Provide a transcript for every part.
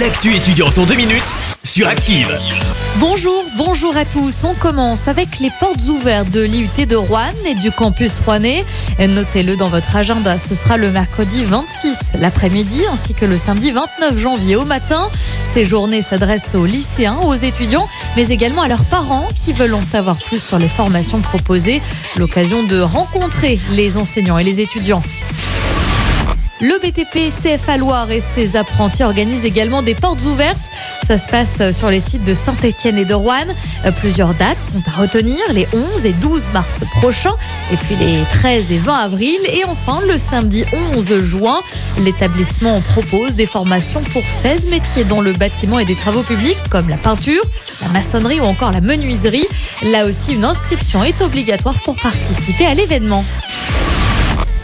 L'actu étudiante en deux minutes sur Active. Bonjour, bonjour à tous. On commence avec les portes ouvertes de l'IUT de Rouen et du campus rouennais. Notez-le dans votre agenda, ce sera le mercredi 26 l'après-midi ainsi que le samedi 29 janvier au matin. Ces journées s'adressent aux lycéens, aux étudiants, mais également à leurs parents qui veulent en savoir plus sur les formations proposées. L'occasion de rencontrer les enseignants et les étudiants. Le BTP CFA Loire et ses apprentis organisent également des portes ouvertes. Ça se passe sur les sites de Saint-Etienne et de Rouen. Plusieurs dates sont à retenir, les 11 et 12 mars prochains, et puis les 13 et 20 avril. Et enfin, le samedi 11 juin, l'établissement propose des formations pour 16 métiers dans le bâtiment et des travaux publics, comme la peinture, la maçonnerie ou encore la menuiserie. Là aussi, une inscription est obligatoire pour participer à l'événement.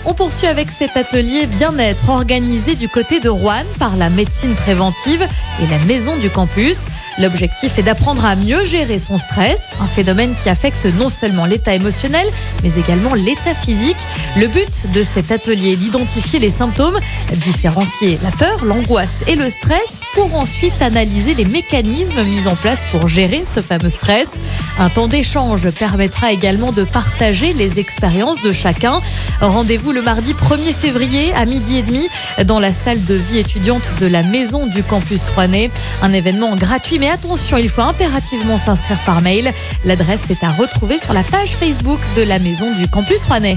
On poursuit avec cet atelier bien-être organisé du côté de Rouen par la médecine préventive et la maison du campus. L'objectif est d'apprendre à mieux gérer son stress, un phénomène qui affecte non seulement l'état émotionnel, mais également l'état physique. Le but de cet atelier est d'identifier les symptômes, différencier la peur, l'angoisse et le stress pour ensuite analyser les mécanismes mis en place pour gérer ce fameux stress. Un temps d'échange permettra également de partager les expériences de chacun. Rendez-vous le mardi 1er février à midi et demi dans la salle de vie étudiante de la maison du campus rouennais. Un événement gratuit, mais attention, il faut impérativement s'inscrire par mail. L'adresse est à retrouver sur la page Facebook de la maison du campus rouennais.